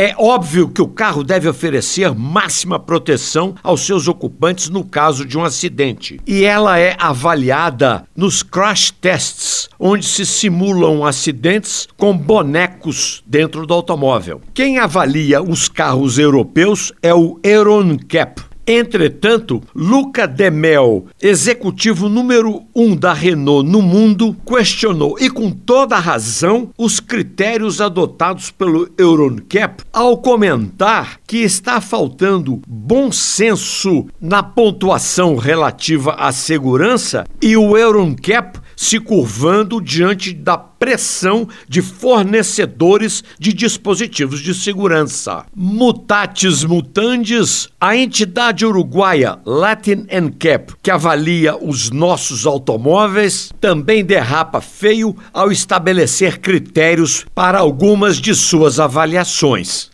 É óbvio que o carro deve oferecer máxima proteção aos seus ocupantes no caso de um acidente. E ela é avaliada nos crash tests, onde se simulam acidentes com bonecos dentro do automóvel. Quem avalia os carros europeus é o EuronCap, Entretanto, Luca Demel, executivo número um da Renault no mundo, questionou, e com toda razão, os critérios adotados pelo EuronCap ao comentar que está faltando bom senso na pontuação relativa à segurança e o EuronCap se curvando diante da pressão de fornecedores de dispositivos de segurança. Mutatis mutandis, a entidade uruguaia Latin Cap, que avalia os nossos automóveis, também derrapa feio ao estabelecer critérios para algumas de suas avaliações.